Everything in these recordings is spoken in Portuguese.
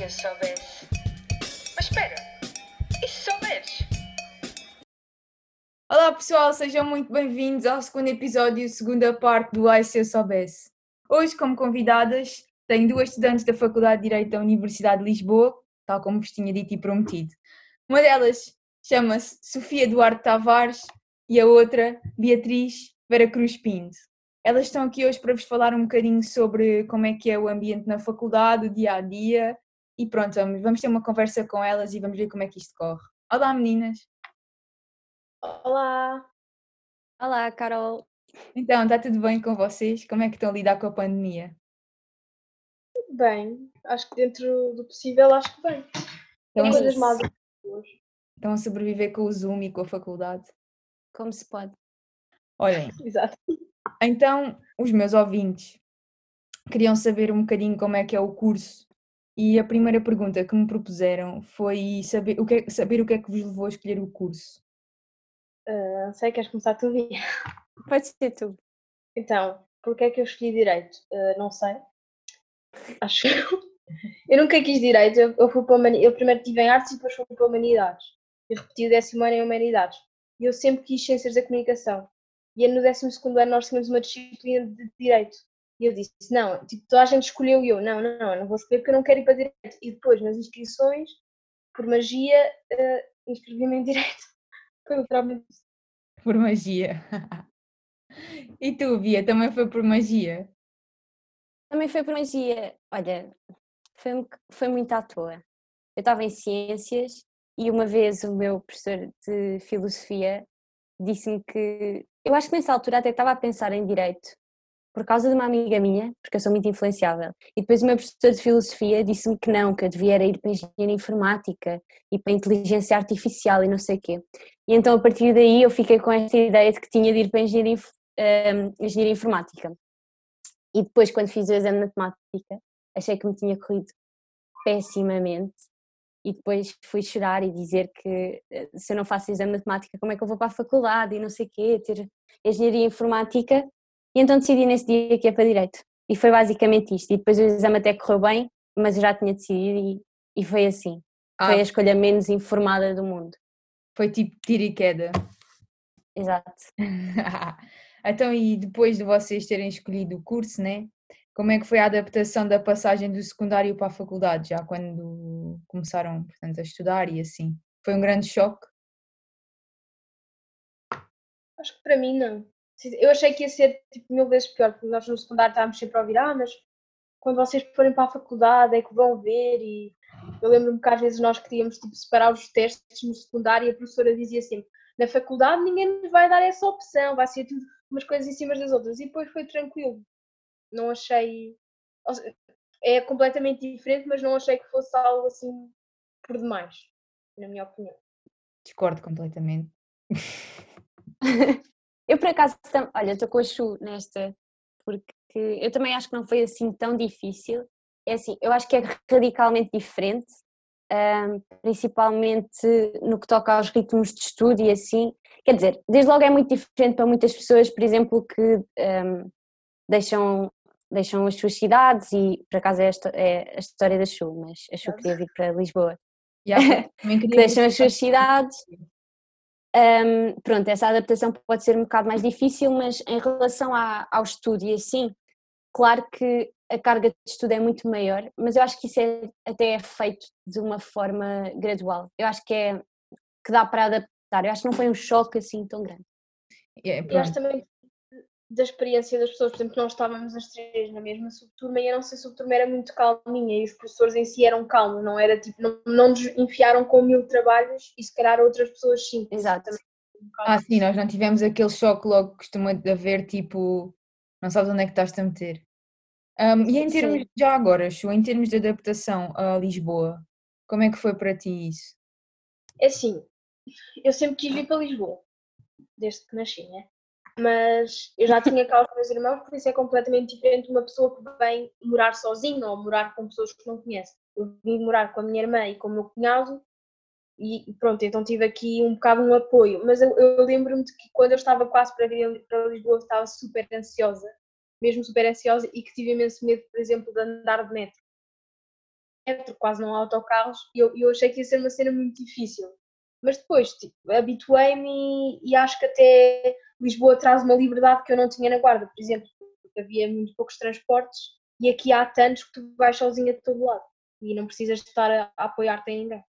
se eu soubesse? Mas espera, e se souberes? Olá pessoal, sejam muito bem-vindos ao segundo episódio, segunda parte do Ai Se Eu Soubesse. Hoje, como convidadas, tenho duas estudantes da Faculdade de Direito da Universidade de Lisboa, tal como vos tinha dito e prometido. Uma delas chama-se Sofia Duarte Tavares e a outra Beatriz Vera Cruz Pinto. Elas estão aqui hoje para vos falar um bocadinho sobre como é que é o ambiente na faculdade, o dia a dia e pronto, vamos, vamos ter uma conversa com elas e vamos ver como é que isto corre. Olá meninas! Olá! Olá, Carol! Então, está tudo bem com vocês? Como é que estão a lidar com a pandemia? Tudo bem, acho que dentro do possível, acho que bem. Estão Tem coisas más estão a sobreviver com o Zoom e com a faculdade? Como se pode? Olhem, Exato. então os meus ouvintes queriam saber um bocadinho como é que é o curso e a primeira pergunta que me propuseram foi saber o que é, saber o que, é que vos levou a escolher o curso. Não sei, queres começar tu, Bia? Pode ser tu. Então, porquê é que eu escolhi Direito? Ah, não sei. Acho que eu nunca quis Direito, eu, eu, fui para humani- eu primeiro estive em Artes e depois fui para Humanidades. Eu repeti o décimo ano em Humanidades. E eu sempre quis Ciências da Comunicação. E no décimo segundo ano nós tínhamos uma disciplina de Direito. E eu disse, não, tipo, toda a gente escolheu e eu, não, não, não, não vou escolher porque eu não quero ir para Direito. E depois, nas inscrições, por magia, ah, inscrevi-me em Direito. Foi literalmente isso. Por magia. E tu, Bia, também foi por magia? Também foi por magia. Olha, foi, foi muito à toa. Eu estava em ciências e uma vez o meu professor de filosofia disse-me que. Eu acho que nessa altura até estava a pensar em direito, por causa de uma amiga minha, porque eu sou muito influenciável. E depois o meu professor de filosofia disse-me que não, que eu devia ir para engenharia informática e para inteligência artificial e não sei o quê. E então a partir daí eu fiquei com esta ideia de que tinha de ir para engenharia, inf- hum, engenharia informática. E depois, quando fiz o exame de matemática, achei que me tinha corrido pessimamente. E depois fui chorar e dizer que eh, se eu não faço exame de matemática, como é que eu vou para a faculdade e não sei o quê, ter engenharia informática. E então decidi nesse dia que ia para direito. E foi basicamente isto. E depois o exame até correu bem, mas eu já tinha decidido e, e foi assim. Foi a Ah, escolha menos informada do mundo. foi tipo tiro e queda. Exato. Então, e depois de vocês terem escolhido o curso, né? Como é que foi a adaptação da passagem do secundário para a faculdade, já quando começaram, portanto, a estudar e assim? Foi um grande choque? Acho que para mim não. Eu achei que ia ser tipo, mil vezes pior, porque nós no secundário estávamos sempre a ouvir, ah, mas quando vocês forem para a faculdade é que vão ver e eu lembro-me que às vezes nós queríamos tipo, separar os testes no secundário e a professora dizia sempre, na faculdade ninguém nos vai dar essa opção, vai ser tudo umas coisas em cima das outras e depois foi tranquilo. Não achei. seja, É completamente diferente, mas não achei que fosse algo assim por demais, na minha opinião. Discordo completamente. Eu por acaso, tam- olha, estou com a Chu nesta, porque eu também acho que não foi assim tão difícil. É assim, eu acho que é radicalmente diferente, ahm, principalmente no que toca aos ritmos de estudo e assim. Quer dizer, desde logo é muito diferente para muitas pessoas, por exemplo, que ahm, deixam, deixam as suas cidades e por acaso é, esta, é a história da Chu, mas a Chu queria vir para Lisboa Yeah, que deixam as suas cidades. Hum, pronto, essa adaptação pode ser um bocado mais difícil, mas em relação à- ao estudo e assim, claro que a carga de estudo é muito maior, mas eu acho que isso é, até é feito de uma forma gradual. Eu acho que é que dá para adaptar. Eu acho que não foi um choque assim tão grande. Yeah, E acho pronto. também da experiência das pessoas, por exemplo, que nós estávamos as três na mesma subturma e a nossa subturma era muito calminha e os professores em si eram calmos, não era tipo, não, não nos enfiaram com mil trabalhos e se calhar outras pessoas sim. Exato. Um Ah, sim, nós não tivemos aquele choque logo que costuma haver, tipo, não sabes onde é que estás a meter. Ahm, e em Sim. termos, já agora, Chu, em termos de adaptação a Lisboa, como é que foi para ti isso? É assim, eu sempre quis vir para Lisboa, desde que nasci, né? Mas eu já tinha cá os meus irmãos, por isso é completamente diferente uma pessoa que vem morar sozinha ou morar com pessoas que não conhece. Eu vim morar com a minha irmã e com o meu cunhado e pronto, então tive aqui um bocado um apoio. Mas eu, eu lembro-me de que quando eu estava quase para vir para Lisboa, estava super ansiosa, mesmo super ansiosa, e que tive imenso medo, por exemplo, de andar de metro. metro, quase não há autocarros, e eu, eu achei que ia ser uma cena muito difícil. Mas depois tipo, habituei-me e acho que até Lisboa traz uma liberdade que eu não tinha na Guarda, por exemplo, porque havia muito poucos transportes e aqui há tantos que tu vais sozinha de todo lado e não precisas estar a, a apoiar-te em ninguém.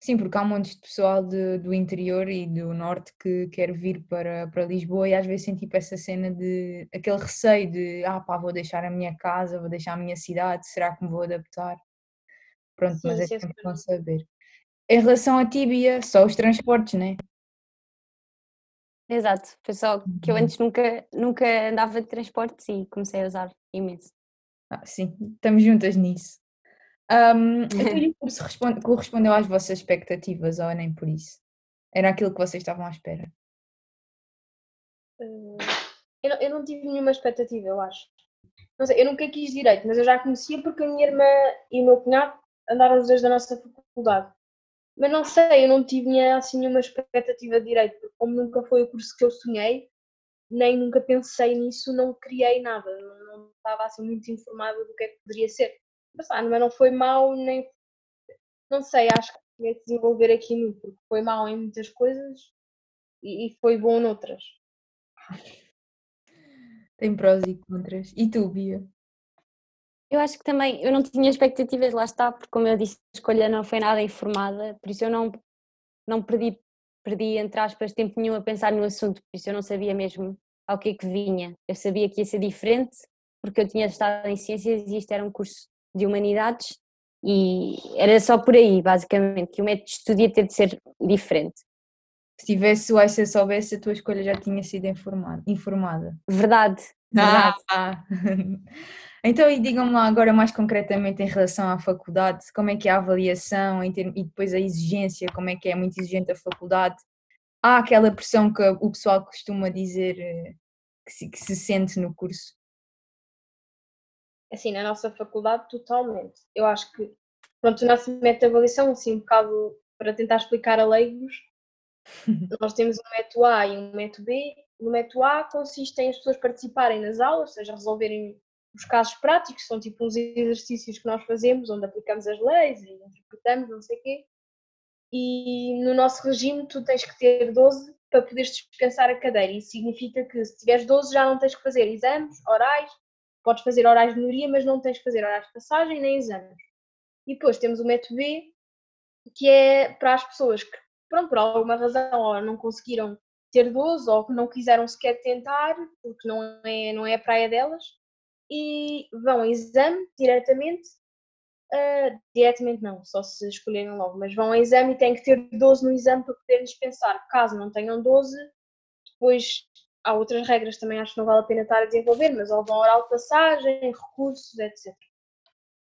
Sim, porque há um monte de pessoal de, do interior e do norte que quer vir para, para Lisboa e às vezes tem tipo essa cena de aquele receio de ah pá, vou deixar a minha casa, vou deixar a minha cidade, será que me vou adaptar? Pronto, Sim, mas é sim, sempre bom saber. Em relação a Tíbia, só os transportes, né? Exato, foi só que eu Uhum. antes nunca, nunca andava de transportes e comecei a usar imenso. Ah, sim, estamos juntas nisso. Ahm, então, o curso respon- correspondeu às vossas expectativas ou nem por isso? Era aquilo que vocês estavam à espera? Eh, eu, não, eu não tive nenhuma expectativa, eu acho. Não sei, eu nunca quis direito, mas eu já conhecia porque a minha irmã e o meu cunhado andaram os dois da nossa faculdade. Mas não sei, eu não tinha assim nenhuma expectativa de direito, porque como nunca foi o curso que eu sonhei, nem nunca pensei nisso, não criei nada, não, não estava assim muito informada do que é que poderia ser. Mas, ah, mas não foi mau, nem. Não sei, acho que ia desenvolver aqui muito, porque foi mau em muitas coisas e, e foi bom noutras. Tem prós e contras. E tu, Bia? Eu acho que também, eu não tinha expectativas, lá está, porque como eu disse, a escolha não foi nada informada, por isso eu não, não perdi, perdi, entre aspas, tempo nenhum a pensar no assunto, por isso eu não sabia mesmo ao que é que vinha. Eu sabia que ia ser diferente, porque eu tinha estado em ciências e isto era um curso de humanidades e era só por aí, basicamente, que o método de estudo ia ter de ser diferente. Se tivesse o IC soubesse, a tua escolha já tinha sido informada. Verdade, verdade. Ah, Então, e digam-me lá agora mais concretamente em relação à faculdade, como é que é a avaliação em termos- e depois a exigência, como é que é muito exigente a faculdade? Há aquela pressão que o pessoal costuma dizer eh, que se, que se sente no curso? assim, na nossa faculdade, totalmente. Eu acho que, pronto, o nosso método de avaliação, assim, um bocado para tentar explicar a leigos, nós temos um método A e um método B. No método A consiste em as pessoas participarem nas aulas, ou seja, resolverem os casos práticos, são tipo uns exercícios que nós fazemos, onde aplicamos as leis e interpretamos, não sei o quê. E no nosso regime, tu tens que ter 12 para poderes dispensar a cadeira. Isso significa que se tiveres 12 já não tens que fazer exames, orais, podes fazer orais de minoria, mas não tens que fazer orais de passagem nem exames. E depois temos o método B, que é para as pessoas que, pronto, por alguma razão, ou não conseguiram ter 12 ou que não quiseram sequer tentar, porque não é, não é a praia delas, e vão a exame diretamente. ah, diretamente não, só se escolherem logo, mas vão a exame e têm que ter 12 no exame para poderem dispensar. Caso não tenham 12, depois há outras regras também acho que não vale a pena estar a desenvolver, mas ou vão oral de passagem, recursos, etc.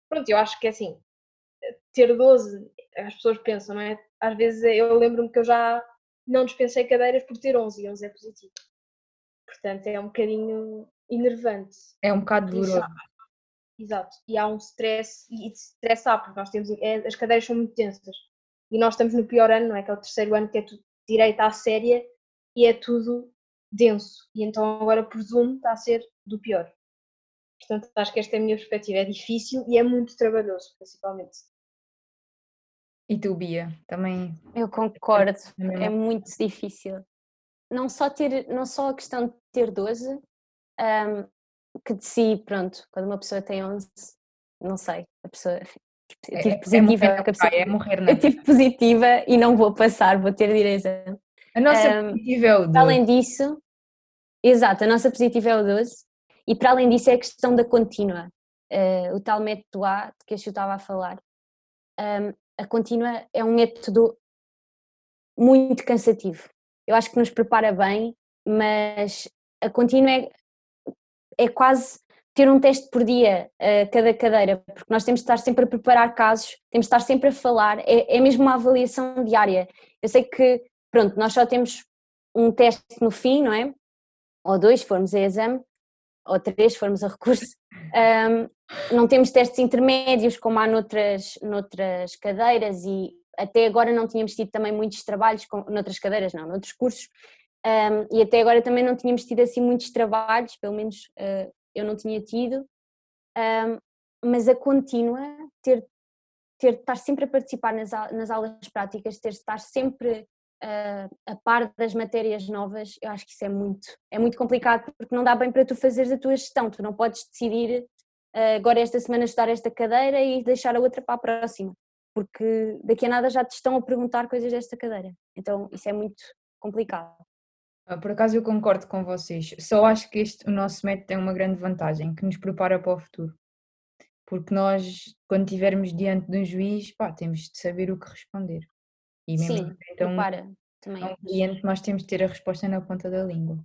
Pronto, eu acho que é assim, ter 12, as pessoas pensam, não é? Às vezes eu lembro-me que eu já não dispensei cadeiras por ter 11 e 11 é positivo. Portanto, é um bocadinho enervante. É um bocado há- Exato. E há um stress, e stress há, porque nós temos, é- as cadeiras são muito tensas. E nós estamos no pior ano, não é? Que é o terceiro ano que é tudo direito à séria e é tudo denso. E então agora presumo está a ser do pior. Portanto, acho que esta é a minha perspectiva. É difícil e é muito trabalhoso, principalmente. E tu, Bia, também Eu concordo, é muito difícil. Não só, ter, não só a questão de ter 12, ahm, que de si, pronto, quando uma pessoa tem 11, não sei, a pessoa. Eu é, tive é positiva, morrer é na o que a pessoa. é morrer na Eu tive positiva e não vou passar, vou ter ir a nossa Ahm, positiva é o Para 12. além disso, exato, a nossa positiva é o 12, e para além disso é a questão da contínua, eh, o tal método A de que Chu estava a falar. Ahm, a contínua é um método muito cansativo. Eu acho que nos prepara bem, mas a contínua é, é quase ter um teste por dia a cada cadeira, porque nós temos de estar sempre a preparar casos, temos de estar sempre a falar, é, é mesmo uma avaliação diária. Eu sei que, pronto, nós só temos um teste no fim, não é? Ou dois, formos a exame, ou três, formos a recurso. Ahm, não temos testes intermédios como há noutras, noutras cadeiras e até agora não tínhamos tido também muitos trabalhos, com, noutras cadeiras não, noutros cursos, Ahm, e até agora também não tínhamos tido assim muitos trabalhos, pelo menos ah, eu não tinha tido, Ahm, mas a contínua, ter ter, estar sempre a participar nas, nas aulas práticas, ter, estar sempre uh, a par das matérias novas, eu acho que isso é muito, é muito complicado porque não dá bem para tu fazeres a tua gestão, tu não podes decidir uh, agora esta semana estudar esta cadeira e deixar a outra para a próxima, porque daqui a nada já te estão a perguntar coisas desta cadeira, então isso é muito complicado. Ah, por acaso eu concordo com vocês, só acho que este, o nosso método tem uma grande vantagem, que nos prepara para o futuro. Porque nós, quando estivermos diante de um juiz, pá, temos de saber o que responder. E mesmo Sim, então, prepara também. um cliente, nós temos de ter a resposta na ponta da língua.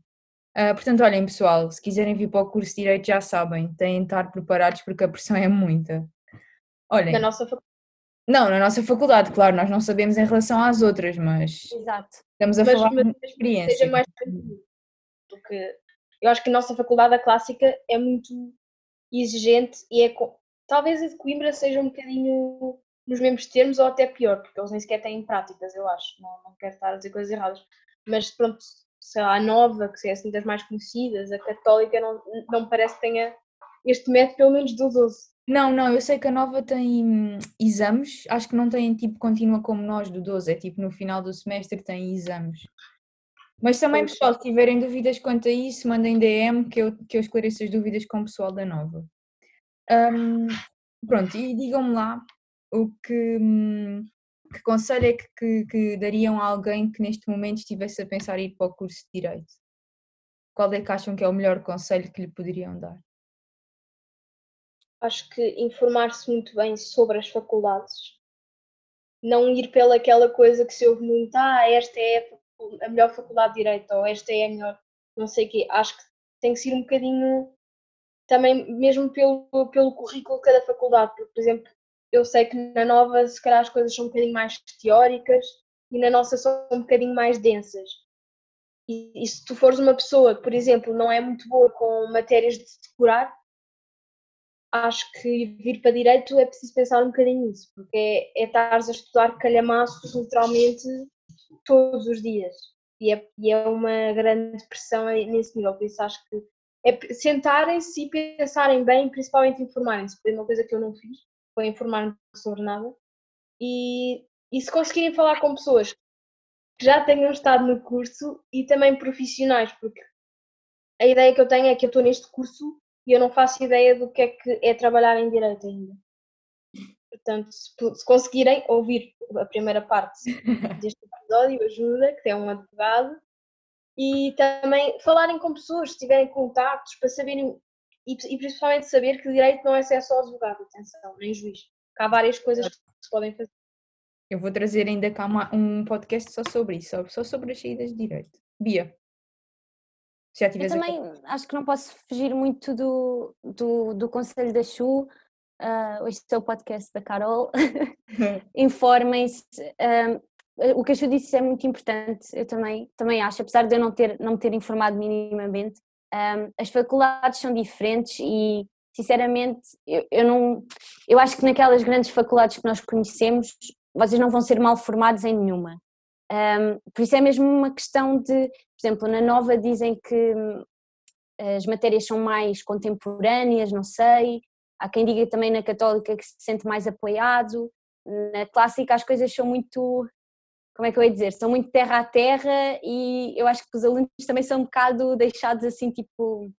Uh, portanto, olhem pessoal, se quiserem vir para o curso de Direito já sabem, têm de estar preparados porque a pressão é muita. Olhem. Na nossa faculdade. Não, na nossa faculdade, claro, nós não sabemos em relação às outras, mas Exato. estamos a mas, falar mas, de experiência. Seja mais porque eu acho que a nossa faculdade, a clássica, é muito exigente e é talvez a de Coimbra seja um bocadinho nos mesmos termos ou até pior, porque eles nem sequer têm práticas, eu acho, não, não quero estar a dizer coisas erradas, mas pronto, sei lá, a nova, que é assim das mais conhecidas, a católica, não, não parece que tenha este método pelo menos do 12. Não, não, eu sei que a nova tem hum, exames, acho que não tem tipo contínua como nós do 12, é tipo no final do semestre tem exames. Mas também, pois. pessoal, se tiverem dúvidas quanto a isso, mandem DM que eu, que eu esclareço as dúvidas com o pessoal da nova. Um, pronto, e digam-me lá o que, hum, que conselho é que, que, que, dariam a alguém que neste momento estivesse a pensar em ir para o curso de Direito? Qual é que acham que é o melhor conselho que lhe poderiam dar? Acho que informar-se muito bem sobre as faculdades. Não ir pela aquela coisa que se ouve muito, ah, esta é a melhor faculdade de Direito, ou esta é a melhor, não sei o quê. Acho que tem que ser um bocadinho também mesmo pelo, pelo currículo de cada faculdade, porque, por exemplo, eu sei que na nova se calhar as coisas são um bocadinho mais teóricas e na nossa são um bocadinho mais densas. E, e se tu fores uma pessoa que, por exemplo, não é muito boa com matérias de decorar, acho que vir para direito é preciso pensar um bocadinho nisso, porque é, é estares a estudar calhamaço literalmente todos os dias. E é, e é uma grande pressão nesse nível, por isso acho que é sentarem-se e pensarem bem, principalmente informarem-se, foi uma coisa que eu não fiz, foi informar-me sobre nada. E, e se conseguirem falar com pessoas que já tenham estado no curso e também profissionais, porque a ideia que eu tenho é que eu estou neste curso e eu não faço ideia do que é que é trabalhar em direito ainda. Portanto, se, se conseguirem ouvir a primeira parte deste episódio, ajuda, que é um advogado, e também falarem com pessoas, se tiverem contactos, para saberem, e, e principalmente saber que direito não é só advogado, atenção, nem juiz. Há várias coisas que se podem fazer. Eu vou trazer ainda cá um podcast só sobre isso, só sobre as saídas de direito. Bia. Já eu também a... acho que não posso fugir muito do, do, do conselho da Chu. Uh, hoje é o podcast da Carol. Informem-se. Uh, o que a Ju disse é muito importante, eu também, também acho, apesar de eu não, ter, não me ter informado minimamente, um, as faculdades são diferentes e sinceramente eu, eu não eu acho que naquelas grandes faculdades que nós conhecemos vocês não vão ser mal formados em nenhuma. Um, por isso é mesmo uma questão de por exemplo na nova dizem que hum, as matérias são mais contemporâneas não sei. Há quem diga também na católica que se sente mais apoiado. Na clássica as coisas são muito como é que eu ia dizer, são muito terra a terra e eu acho que os alunos também são um bocado deixados assim, tipo.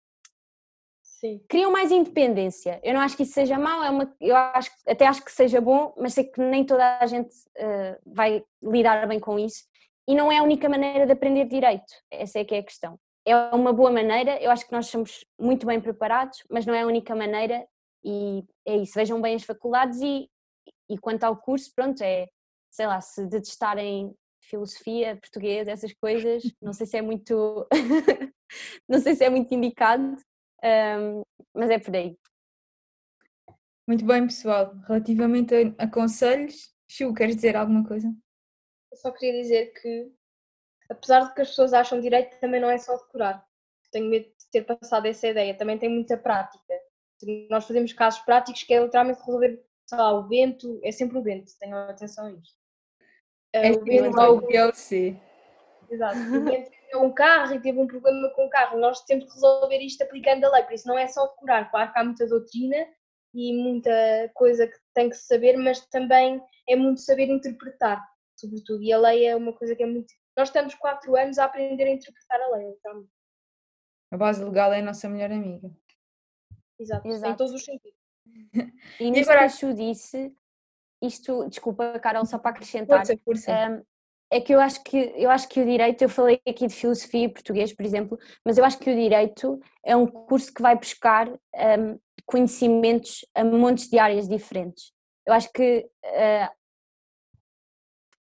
Sim. Criam mais independência. Eu não acho que isso seja mau, é uma, eu acho, até acho que seja bom, mas sei que nem toda a gente uh, vai lidar bem com isso. E não é a única maneira de aprender direito, essa é que é a questão. É uma boa maneira, eu acho que nós somos muito bem preparados, mas não é a única maneira e é isso. Vejam bem as faculdades e, e quanto ao curso, pronto, é sei lá, se detestarem filosofia, português, essas coisas, não sei se é muito, não sei se é muito indicado, um, mas é por aí. Muito bem, pessoal. Relativamente a, a conselhos, Chu, queres dizer alguma coisa? Eu só queria dizer que, apesar de que as pessoas acham direito, também não é só decorar. Tenho medo de ter passado essa ideia. Também tem muita prática. Nós fazemos casos práticos que é literalmente resolver, sei lá, o vento, é sempre o vento, tenham atenção a isto. É o vento ao PLC. Exato. Um carro e teve um problema com o carro. Nós temos que resolver isto aplicando a lei, por isso não é só decorar. Claro que há muita doutrina e muita coisa que tem que se saber, mas também é muito saber interpretar, sobretudo. E a lei é uma coisa que é muito. Nós estamos quatro anos a aprender a interpretar a lei, então. A base legal é a nossa melhor amiga. Exato, em Exato. todos os sentidos. E nisso agora- que a Chu disse, isto, desculpa, Carol, só para acrescentar, Força, força. um, é que eu acho que eu acho que o direito, eu falei aqui de filosofia e português, por exemplo, mas eu acho que o direito é um curso que vai buscar um, conhecimentos a montes de áreas diferentes. Eu acho que uh,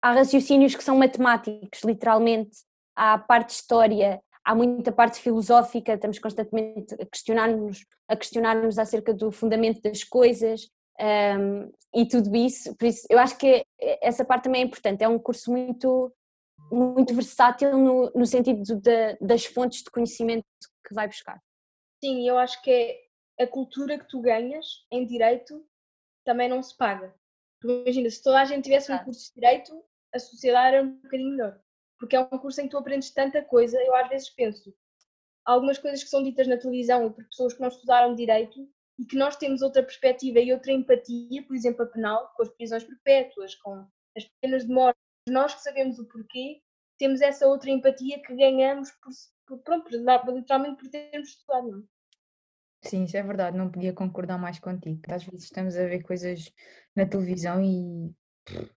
há raciocínios que são matemáticos, literalmente, há parte de história, há muita parte filosófica, estamos constantemente a questionar-nos, a questionar-nos acerca do fundamento das coisas um, e tudo isso, por isso eu acho que essa parte também é importante, é um curso muito, muito versátil no, no sentido da- das fontes de conhecimento que vai buscar. Sim, eu acho que é a cultura que tu ganhas em direito também não se paga. Imagina, se toda a gente tivesse um curso de direito, a sociedade era um bocadinho melhor. Porque é um curso em que tu aprendes tanta coisa, eu às vezes penso, algumas coisas que são ditas na televisão por pessoas que não estudaram direito e que nós temos outra perspectiva e outra empatia, por exemplo, a penal, com as prisões perpétuas, com as penas de morte. Nós que sabemos o porquê, temos essa outra empatia que ganhamos por, por, pronto, literalmente por termos estudado. Não? é? Sim, isso é verdade, não podia concordar mais contigo. Às vezes estamos a ver coisas na televisão e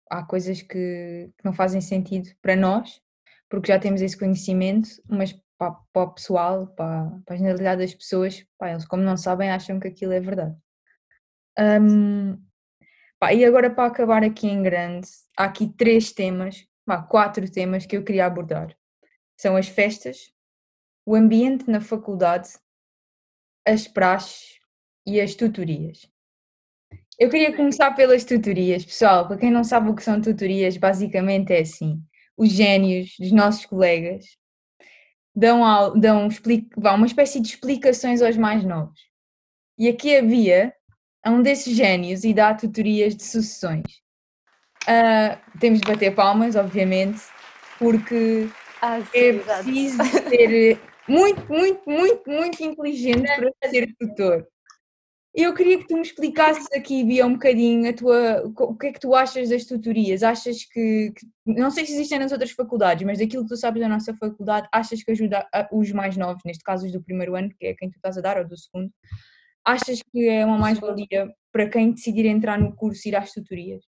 há coisas que não fazem sentido para nós, porque já temos esse conhecimento, mas para, para o pessoal, para, para a generalidade das pessoas, pá, eles como não sabem acham que aquilo é verdade. Hum, pá, e agora para acabar aqui em grande, há aqui três temas, pá, quatro temas que eu queria abordar. São as festas, o ambiente na faculdade, as praxes e as tutorias. Eu queria começar pelas tutorias, pessoal. Para quem não sabe o que são tutorias, basicamente é assim: os génios dos nossos colegas dão, dão vá, uma espécie de explicações aos mais novos. E aqui havia um desses génios e dá tutorias de sucessões. Ah, temos de bater palmas, obviamente, porque Ah, é preciso ser muito, muito, muito, muito inteligente para ser tutor. Eu queria que tu me explicasses aqui, Bia, um bocadinho a tua, o que é que tu achas das tutorias? Achas que, que- não sei se existem nas outras faculdades, mas daquilo que tu sabes da nossa faculdade, achas que ajuda a- os mais novos, neste caso os do primeiro ano, que é quem tu estás a dar, ou do segundo, achas que é uma mais-valia para quem decidir entrar no curso ir às tutorias?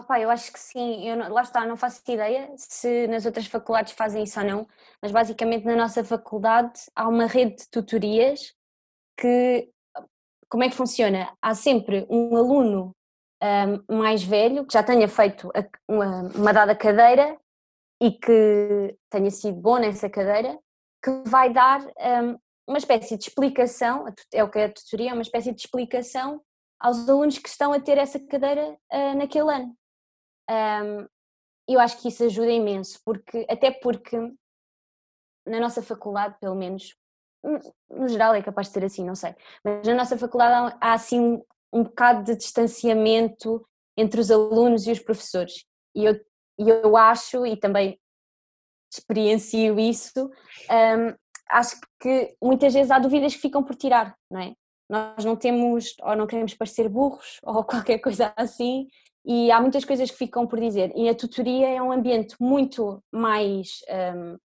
Opá, eu acho que sim, eu não- lá está, não faço ideia se nas outras faculdades fazem isso ou não, mas basicamente na nossa faculdade há uma rede de tutorias que, como é que funciona? Há sempre um aluno ahm, mais velho que já tenha feito uma, uma dada cadeira e que tenha sido bom nessa cadeira, que vai dar ahm, uma espécie de explicação, é o que é a tutoria, é uma espécie de explicação aos alunos que estão a ter essa cadeira ah, naquele ano. Um, eu acho que isso ajuda imenso, porque, até porque na nossa faculdade, pelo menos, no- no geral é capaz de ser assim, não sei, mas na nossa faculdade há, assim um, um bocado de distanciamento entre os alunos e os professores. E eu, eu acho, e também experiencio isso, um, acho que muitas vezes há dúvidas que ficam por tirar, não é? Nós não temos, ou não queremos parecer burros, ou qualquer coisa assim, e há muitas coisas que ficam por dizer. E a tutoria é um ambiente muito mais, um,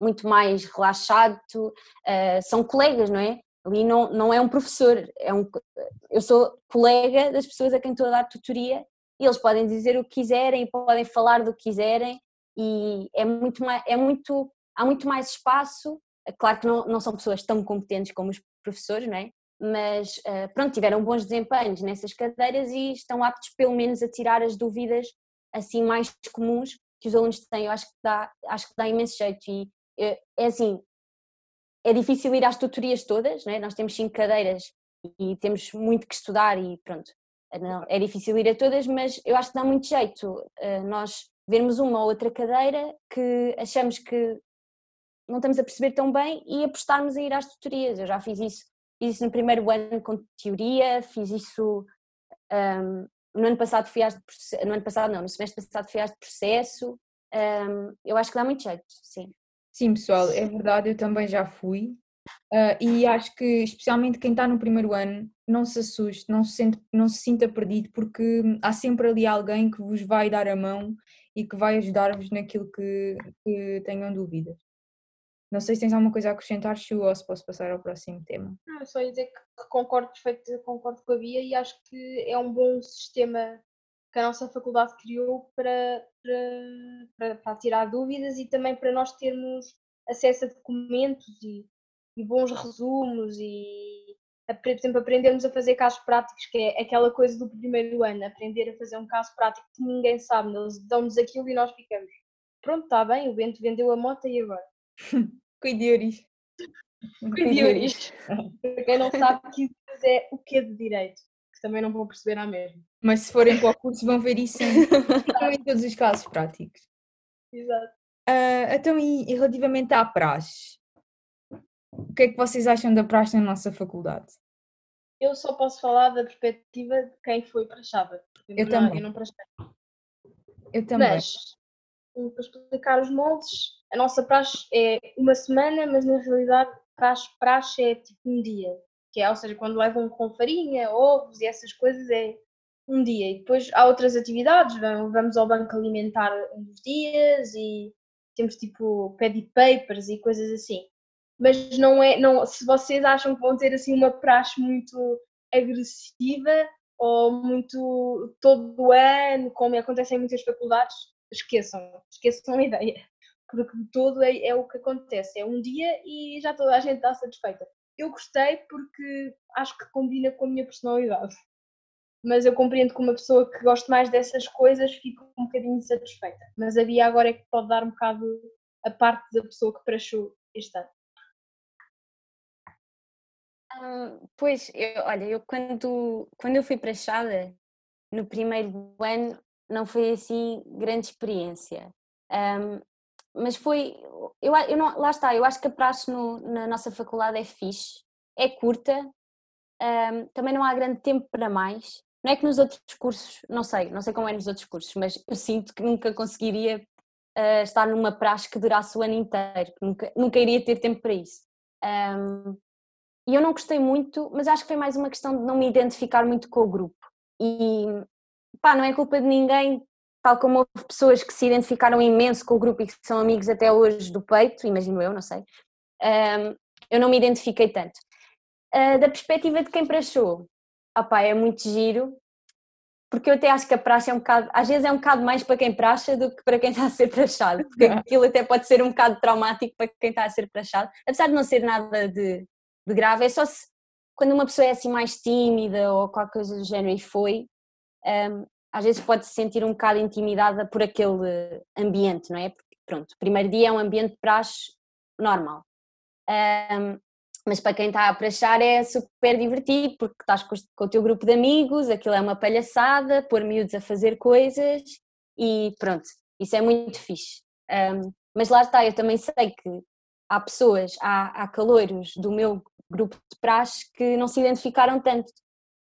muito mais relaxado, uh, são colegas, não é? Ali não, não é um professor, é um, eu sou colega das pessoas a quem estou a dar tutoria e eles podem dizer o que quiserem, podem falar do que quiserem e é muito mais, é muito, há muito mais espaço. É Claro que não, não são pessoas tão competentes como os professores, não é? Mas uh, pronto, tiveram bons desempenhos nessas cadeiras e estão aptos pelo menos a tirar as dúvidas assim mais comuns que os alunos têm. Eu acho que dá, acho que dá imenso jeito e é, é assim, é difícil ir às tutorias todas, não é? Nós temos cinco cadeiras e temos muito que estudar e pronto, não, é difícil ir a todas, mas eu acho que dá muito jeito uh, nós vermos uma ou outra cadeira que achamos que não estamos a perceber tão bem e apostarmos a ir às tutorias. Eu já fiz isso, fiz isso no primeiro ano com teoria, fiz isso um, no ano passado fui às de processo, no ano passado não, no semestre passado fui às de processo. Um, eu acho que dá muito jeito, sim. Sim, pessoal, é verdade, eu também já fui Uh, e acho que, especialmente quem está no primeiro ano, não se assuste, não se, sente, não se sinta perdido, porque há sempre ali alguém que vos vai dar a mão e que vai ajudar-vos naquilo que, que tenham dúvidas. Não sei se tens alguma coisa a acrescentar, Chu, ou se posso passar ao próximo tema. Não, só dizer que concordo perfeito, concordo com a Bia e acho que é um bom sistema que a nossa faculdade criou para, para, para, para tirar dúvidas e também para nós termos acesso a documentos e e bons resumos e, por exemplo, aprendermos a fazer casos práticos, que é aquela coisa do primeiro ano, aprender a fazer um caso prático que ninguém sabe, eles dão-nos aquilo e nós ficamos. Pronto, está bem, o Bento vendeu a moto e agora? Cuideuris. Cuideuris. Para quem não sabe, que é o que é de direito, que também não vão perceber à mesma. Mas se forem para o curso vão ver isso em, em todos os casos práticos. Exato. Uh, então, e relativamente à praxe, o que é que vocês acham da praxe na nossa faculdade? Eu só posso falar da perspectiva de quem foi praxada. Eu, eu também. Eu não. Eu também. Mas, para explicar os moldes, a nossa praxe é uma semana, mas na realidade praxe, praxe é tipo um dia. Que é, ou seja, quando levam com farinha, ovos e essas coisas é um dia. E depois há outras atividades, vamos ao banco alimentar uns dias e temos tipo pedi papers e coisas assim mas não é, não, se vocês acham que vão ter assim uma praxe muito agressiva ou muito todo ano, como acontece em muitas faculdades, esqueçam, esqueçam a ideia, porque todo é, é o que acontece, é um dia e já toda a gente está satisfeita. Eu gostei porque acho que combina com a minha personalidade, mas eu compreendo que uma pessoa que gosta mais dessas coisas fica um bocadinho insatisfeita, mas havia agora é que pode dar um bocado a parte da pessoa que prachou este ano. Hum, pois, eu, olha, eu quando, quando eu fui para a Chada, no primeiro ano, não foi assim grande experiência. Um, mas foi, eu, eu não, lá está, eu acho que a praxe no, na nossa faculdade é fixe, é curta, um, também não há grande tempo para mais. Não é que nos outros cursos, não sei, não sei como é nos outros cursos, mas eu sinto que nunca conseguiria uh, estar numa praxe que durasse o ano inteiro, nunca, nunca iria ter tempo para isso. Um, e eu não gostei muito, mas acho que foi mais uma questão de não me identificar muito com o grupo. E pá, não é culpa de ninguém, tal como houve pessoas que se identificaram imenso com o grupo e que são amigos até hoje do peito, imagino eu, não sei. Eu não me identifiquei tanto. Uh, da perspectiva de quem praxou, opá, é muito giro, porque eu até acho que a praxe é um bocado, às vezes é um bocado mais para quem praxa do que para quem está a ser praxado, porque aquilo até pode ser um bocado traumático para quem está a ser praxado, apesar de não ser nada de de grave, é só se quando uma pessoa é assim mais tímida ou qualquer coisa do género e foi, um, às vezes pode se sentir um bocado intimidada por aquele ambiente, não é? Porque pronto, o primeiro dia é um ambiente de praxe normal. Um, mas para quem está a praxar é super divertido porque estás com, com o teu grupo de amigos, aquilo é uma palhaçada, pôr miúdos a fazer coisas e pronto, isso é muito fixe. Um, mas lá está, eu também sei que há pessoas, há, há caloiros do meu grupo de praxe que não se identificaram tanto.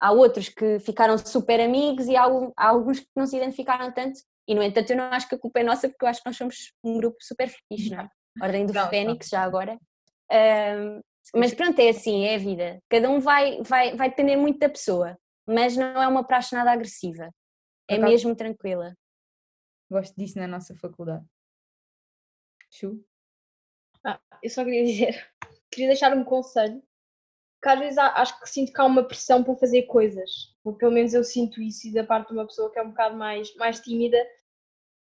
Há outros que ficaram super amigos e há, há alguns que não se identificaram tanto. E, no entanto, eu não acho que a culpa é nossa, porque eu acho que nós somos um grupo super fixe, não é? Ordem do Fênix, já agora. Um, mas pronto, é assim, é a vida. Cada um vai, vai, vai depender muito da pessoa, mas não é uma praxe nada agressiva. É mesmo tranquila. Gosto disso na nossa faculdade. Chu? Ah, eu só queria dizer, queria deixar um conselho que às vezes acho que sinto que há uma pressão para fazer coisas, ou pelo menos eu sinto isso e da parte de uma pessoa que é um bocado mais, mais tímida.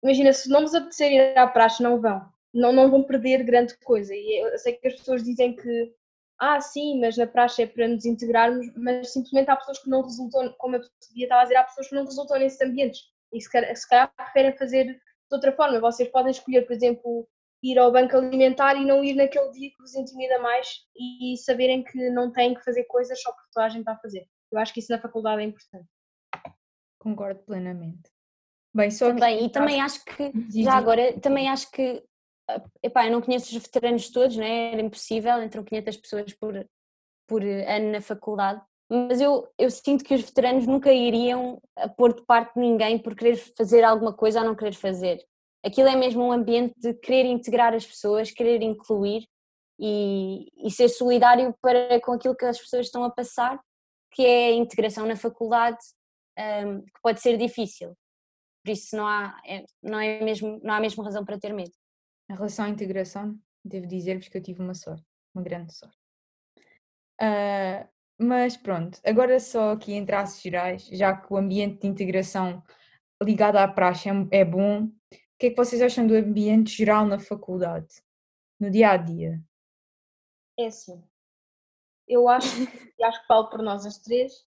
Imagina, se não vos apetecer ir à praxe, não vão. Não, não vão perder grande coisa. E eu sei que as pessoas dizem que, ah, sim, mas na praxe é para nos integrarmos, mas simplesmente há pessoas que não resultam, como eu estava a dizer, há pessoas que não resultam nesses ambientes e se calhar, se calhar preferem fazer de outra forma. Vocês podem escolher, por exemplo, ir ao banco alimentar e não ir naquele dia que vos intimida mais e saberem que não têm que fazer coisas só porque toda a gente está a fazer. Eu acho que isso na faculdade é importante. Concordo plenamente. Bem, só também, que... e também acho que, já agora, também acho que, epá, eu não conheço os veteranos todos, né? era impossível, entram 500 pessoas por, por ano na faculdade, mas eu, eu sinto que os veteranos nunca iriam pôr de parte ninguém por querer fazer alguma coisa ou não querer fazer aquilo é mesmo um ambiente de querer integrar as pessoas, querer incluir e, e ser solidário para com aquilo que as pessoas estão a passar, que é a integração na faculdade, um, que pode ser difícil. Por isso não há, é, não, é mesmo, não há mesmo razão para ter medo. Em relação à integração, devo dizer-vos que eu tive uma sorte, uma grande sorte. Uh, mas pronto, agora só aqui em traços gerais, já que o ambiente de integração ligado à praxe é, é bom, que é que vocês acham do ambiente geral na faculdade, no dia a dia? É assim, eu acho, e acho que falo por nós as três,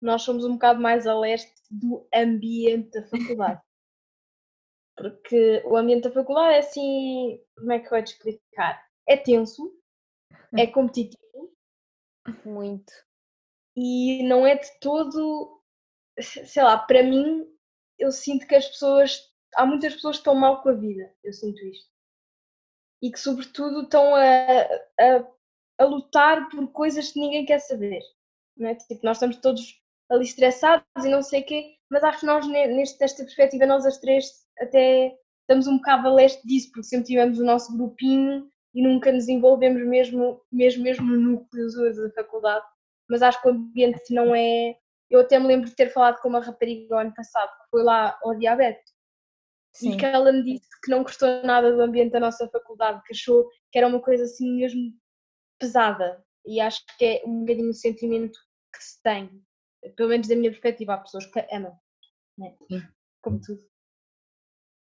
nós somos um bocado mais a leste do ambiente da faculdade. Porque o ambiente da faculdade é assim, como é que eu vou te explicar? É tenso, é competitivo. Muito. E não é de todo, sei lá, para mim, eu sinto que as pessoas, há muitas pessoas que estão mal com a vida, eu sinto isto. E que, sobretudo, estão a, a, a lutar por coisas que ninguém quer saber. Não é? Tipo, nós estamos todos ali estressados e não sei o quê, mas acho que nós, neste, nesta perspectiva, nós as três até estamos um bocado a leste disso, porque sempre tivemos o nosso grupinho e nunca nos envolvemos mesmo, mesmo, mesmo no núcleo da faculdade. Mas acho que o ambiente não é. Eu até me lembro de ter falado com uma rapariga o ano passado, que foi lá ao diabetes, Sim. e que ela me disse que não gostou nada do ambiente da nossa faculdade, que achou que era uma coisa assim mesmo pesada. E acho que é um bocadinho o sentimento que se tem pelo menos da minha perspectiva, há pessoas que amam, né? como tudo.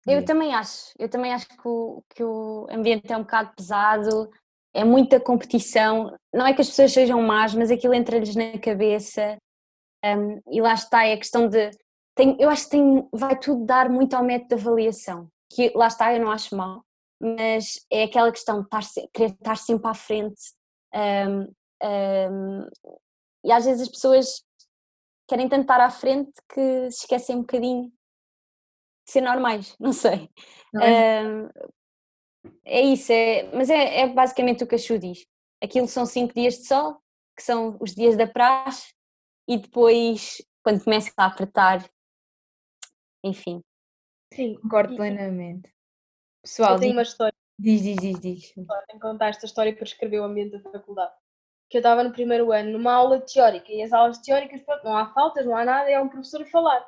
Eu também acho, eu também acho que o, que o ambiente é um bocado pesado, é muita competição, não é que as pessoas sejam más, mas aquilo entra-lhes na cabeça um, e lá está, é a questão de, tem, eu acho que tem, vai tudo dar muito ao método de avaliação, que lá está, eu não acho mal, mas é aquela questão de estar, querer estar sempre à frente um, um, e às vezes as pessoas querem tanto estar à frente que se esquecem um bocadinho de ser normais, não sei. Não é? é isso, é, mas é, é basicamente o que a Chu diz. Aquilo são cinco dias de sol, que são os dias da praxe, e depois, quando começa a apertar, enfim. Sim, concordo plenamente. Pessoal, eu tenho uma história. Diz, diz, diz, diz. Tenho que contar esta história para escrever o ambiente da faculdade que eu estava no primeiro ano numa aula teórica e as aulas teóricas, pronto, não há faltas, não há nada, é um professor a falar.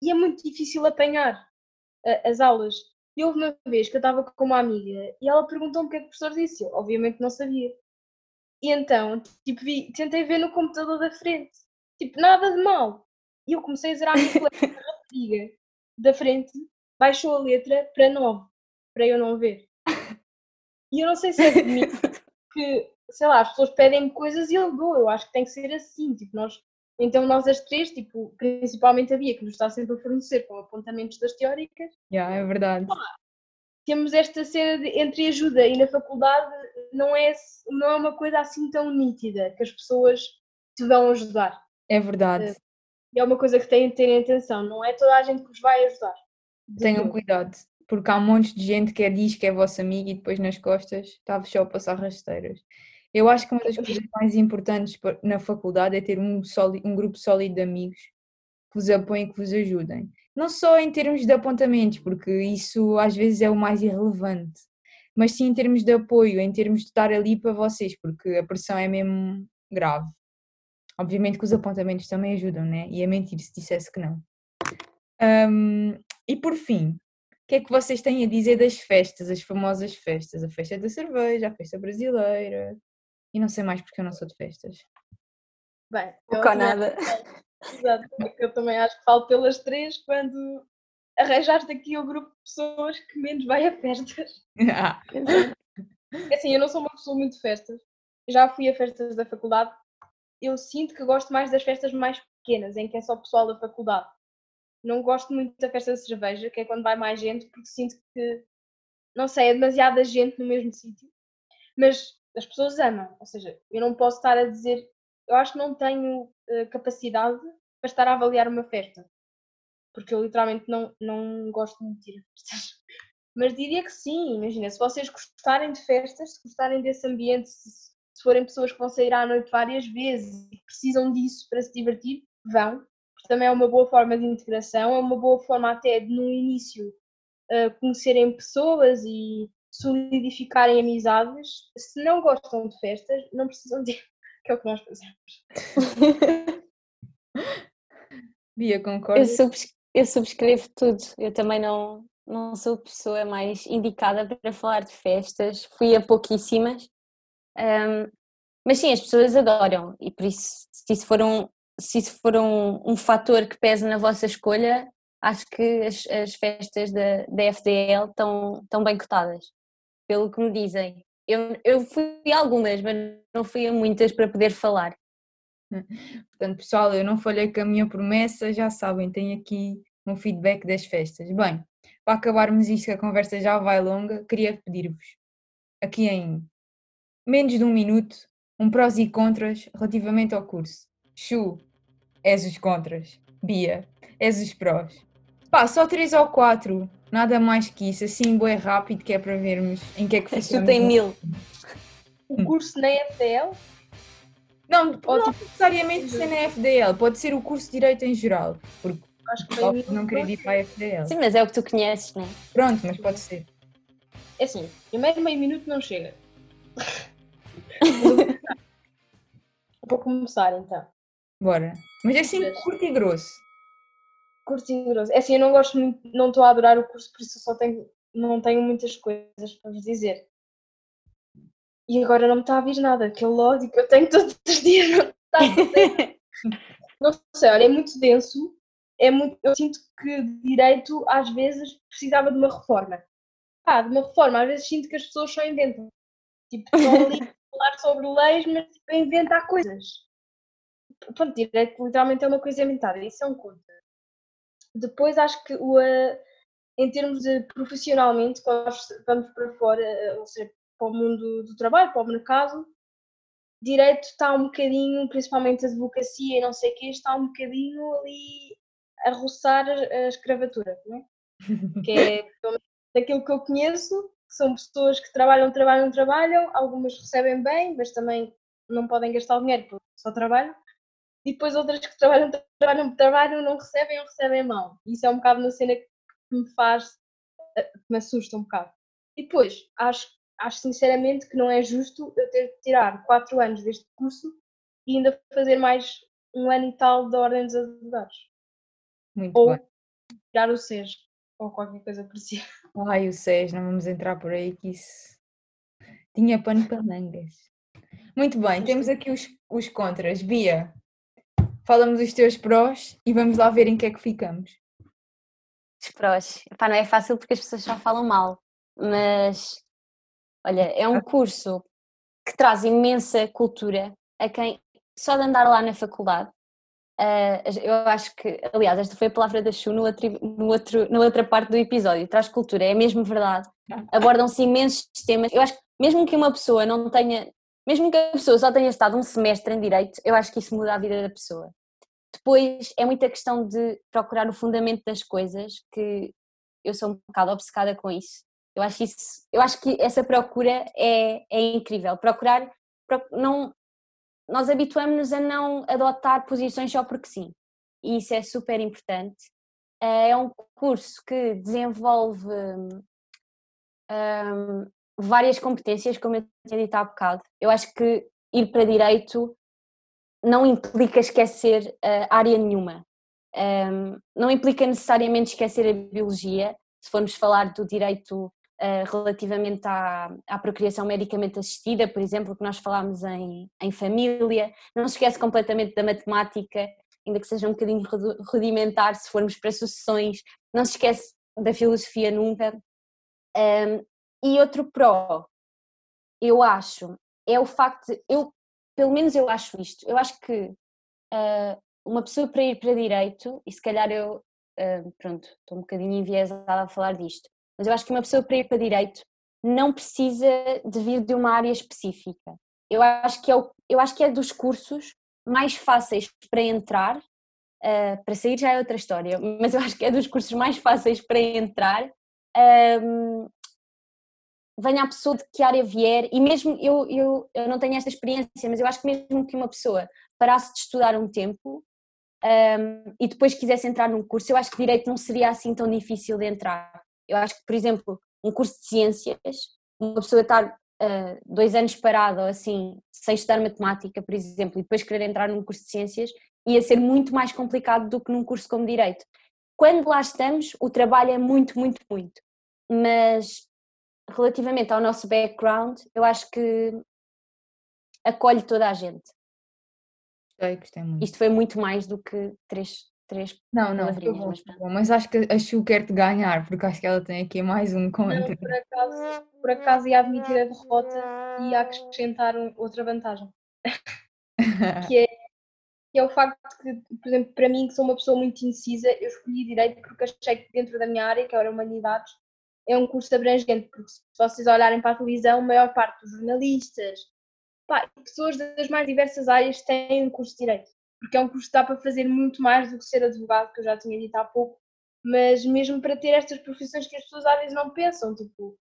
E é muito difícil apanhar uh, as aulas. E houve uma vez que eu estava com uma amiga e ela perguntou-me o que é que o professor disse. Eu, obviamente, não sabia. E então, tipo, vi, tentei ver no computador da frente. Tipo, nada de mal. E eu comecei a dizer à minha colega da frente, baixou a letra para 9, para eu não ver. E eu não sei se é de mim que sei lá, as pessoas pedem-me coisas e eu dou, eu acho que tem que ser assim, tipo, nós, então nós as três, tipo, principalmente a Bia, que nos está sempre a fornecer com apontamentos das teóricas. Yeah, é verdade. temos esta cena de entre ajuda e na faculdade não é, não é uma coisa assim tão nítida, que as pessoas te vão ajudar. É verdade. É uma coisa que têm de ter atenção, não é toda a gente que vos vai ajudar. Tenham cuidado, porque há um monte de gente que é, diz que é vossa amiga e depois nas costas está só a passar rasteiras. Eu acho que uma das coisas mais importantes na faculdade é ter um, sólido, um grupo sólido de amigos que vos apoiem e que vos ajudem. Não só em termos de apontamentos, porque isso às vezes é o mais irrelevante, mas sim em termos de apoio, em termos de estar ali para vocês, porque a pressão é mesmo grave. Obviamente que os apontamentos também ajudam, né? E é mentir se dissesse que não. Um, e por fim, o que é que vocês têm a dizer das festas, as famosas festas? A festa da cerveja, a festa brasileira, e não sei mais porque eu não sou de festas. Bem, eu com nada. Exato, eu também acho que falo pelas três quando arranjaste aqui o grupo de pessoas que menos vai a festas. Ah. É assim, eu não sou uma pessoa muito de festas. Já fui a festas da faculdade. Eu sinto que gosto mais das festas mais pequenas, em que é só o pessoal da faculdade. Não gosto muito da festa da cerveja, que é quando vai mais gente, porque sinto que, não sei, é demasiada gente no mesmo sítio. Mas as pessoas amam. Ou seja, eu não posso estar a dizer, eu acho que não tenho uh, capacidade para estar a avaliar uma festa, porque eu literalmente não, não gosto muito de ir a festas. Mas diria que sim, imagina, se vocês gostarem de festas, se gostarem desse ambiente, se, se forem pessoas que vão sair à noite várias vezes e precisam disso para se divertir, vão. Porque também é uma boa forma de integração, é uma boa forma até de no início uh, conhecerem pessoas e solidificarem amizades, se não gostam de festas, não precisam de que é o que nós fazemos. Bia, Eu, concorda? subs- eu subscrevo tudo. Eu também não, não sou a pessoa mais indicada para falar de festas. Fui a pouquíssimas. Ahm, mas sim, as pessoas adoram. E por isso, se isso for um, se isso for um, um fator que pesa na vossa escolha, acho que as, as festas da, da FDL estão, estão bem cotadas. Pelo que me dizem. Eu, eu fui a algumas, mas não fui a muitas para poder falar. Portanto, pessoal, eu não falhei com a minha promessa, já sabem, tenho aqui um feedback das festas. Bem, para acabarmos isto, que a conversa já vai longa, queria pedir-vos, aqui em menos de um minuto, um prós e contras relativamente ao curso. Chu, és os contras. Bia, és os prós. Pá, só três ou quatro, nada mais que isso, assim, bem rápido, que é para vermos em que é que ficamos. Chutem mil. O curso na FDL, Não, Ou não necessariamente ser na FDL, pode ser o curso de Direito em geral, porque acho que por não querer ir para a FDL. Sim, mas é o que tu conheces, não é? Pronto, mas pode ser. É assim, primeiro meio minuto não chega. Vou começar então. Bora. Mas é assim curto e grosso. Curto e grosso. É assim, eu não gosto muito, não estou a adorar o curso, por isso eu só tenho, não tenho muitas coisas para vos dizer. E agora não me está a vir nada, aquele ódio que eu tenho todos os dias não está a. Não sei, olha, é muito denso. É muito, eu sinto que direito às vezes precisava de uma reforma. Ah, de uma reforma, às vezes sinto que as pessoas só inventam. Tipo, estão ali falar sobre leis, mas tipo, inventar coisas. Pronto, direito literalmente é uma coisa inventada, isso é um conto. Depois acho que o, eh, em termos de profissionalmente, quando nós vamos para fora, eh, ou seja, para o mundo do trabalho, para o mercado, direito está um bocadinho, principalmente a advocacia e não sei o quê, está um bocadinho ali a roçar a escravatura, não é? Que é, daquilo que eu conheço, que são pessoas que trabalham, trabalham, trabalham, algumas recebem bem, mas também não podem gastar o dinheiro porque só trabalham, e depois outras que trabalham, trabalham, trabalham, não recebem ou recebem mal. Isso é um bocado uma cena que me faz, eh, que me assusta um bocado. E depois, acho, acho sinceramente que não é justo eu ter de tirar 4 anos deste curso e ainda fazer mais um ano e tal da Ordem dos Advogados. Muito Ou bem. tirar o SES, ou qualquer coisa parecida. Ai, o SES, não vamos entrar por aí que isso tinha pano para mangas. Muito bem, temos aqui os, os contras. Bia, fala-me dos teus prós e vamos lá ver em que é que ficamos. Os prós. Epá, não é fácil porque as pessoas só falam mal, mas olha, é um curso que traz imensa cultura a quem só de andar lá na faculdade. Ah, eu acho que, aliás, esta foi a palavra da Chu no no outro, na outra parte do episódio. Traz cultura, é mesmo verdade. Abordam-se imensos temas. Eu acho que, mesmo que uma pessoa não tenha, mesmo que a pessoa só tenha estado um semestre em direito, eu acho que isso muda a vida da pessoa. Depois é muita questão de procurar o fundamento das coisas, que eu sou um bocado obcecada com isso. Eu acho, isso, eu acho que essa procura é, é incrível. Procurar, proc- não, nós habituamos-nos a não adotar posições só porque sim. E isso é super importante. Eh, É um curso que desenvolve hum, várias competências, como eu tinha dito há bocado. Eu acho que ir para direito não implica esquecer uh, área nenhuma. Um, não implica necessariamente esquecer a biologia, se formos falar do direito relativamente à, à procriação medicamente assistida, por exemplo, que nós falámos em, em família, não se esquece completamente da matemática, ainda que seja um bocadinho rudimentar se formos para sucessões, não se esquece da filosofia nunca. Um, e outro pró, eu acho, é o facto de, eu, pelo menos eu acho isto, eu acho que ah, uma pessoa para ir para direito, e se calhar eu, ah, pronto, estou um bocadinho enviesada a falar disto, mas eu acho que uma pessoa para ir para direito não precisa de vir de uma área específica. Eu acho que é, o, eu acho que é dos cursos mais fáceis para entrar, ah, para sair já é outra história, mas eu acho que é dos cursos mais fáceis para entrar. ahm, venha a pessoa de que área vier, e mesmo eu, eu, eu não tenho esta experiência, mas eu acho que mesmo que uma pessoa parasse de estudar um tempo um, e depois quisesse entrar num curso, eu acho que direito não seria assim tão difícil de entrar. Eu acho que, por exemplo, um curso de ciências uma pessoa estar uh, dois anos parada ou assim, sem estudar matemática, por exemplo, e depois querer entrar num curso de ciências, ia ser muito mais complicado do que num curso como direito. Quando lá estamos, o trabalho é muito, muito, muito. Mas relativamente ao nosso background, eu acho que acolhe toda a gente. Gostei, gostei muito. Isto foi muito mais do que três, três não, não, mas, mas acho que a Chu quer-te ganhar, porque acho que ela tem aqui mais um contra. Não, por acaso, por acaso ia admitir a derrota e ia acrescentar outra vantagem. que, é, que é o facto de que, por exemplo, para mim, que sou uma pessoa muito indecisa, eu escolhi Direito porque achei que dentro da minha área, que era Humanidades, é um curso abrangente, porque se vocês olharem para a televisão, a maior parte dos jornalistas, pá, pessoas das mais diversas áreas têm um curso de Direito porque é um curso que dá para fazer muito mais do que ser advogado, que eu já tinha dito há pouco, mas mesmo para ter estas profissões que as pessoas às vezes não pensam, tipo,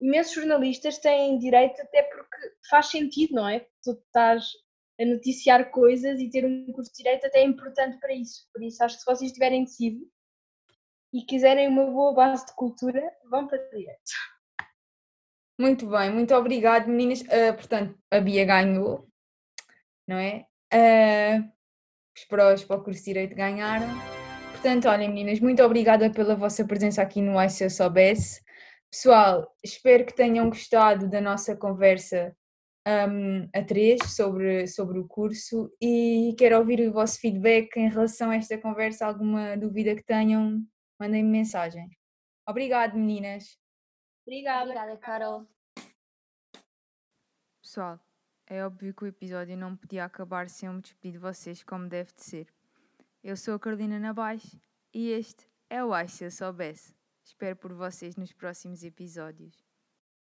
imensos jornalistas têm direito até porque faz sentido, não é? Tu estás a noticiar coisas e ter um curso de direito até é importante para isso. Por isso acho que se vocês tiverem decidido e quiserem uma boa base de cultura, vão para direito. Muito bem, muito obrigado, meninas. Uh, portanto, a Bia ganhou, não é? Uh, os prós para o curso de Direito ganharam. Portanto, olhem meninas, muito obrigada pela vossa presença aqui no Ai Se Eu Soubesse. Pessoal, espero que tenham gostado da nossa conversa um, a três sobre, sobre o curso e quero ouvir o vosso feedback em relação a esta conversa. Alguma dúvida que tenham, mandem-me mensagem. Obrigada, meninas. Obrigada. Obrigada, Carol. Pessoal, é óbvio que o episódio não podia acabar sem eu me despedir de vocês como deve de ser. Eu sou a Carolina Nabais e este é o Ai Se Eu Soubesse. Espero por vocês nos próximos episódios.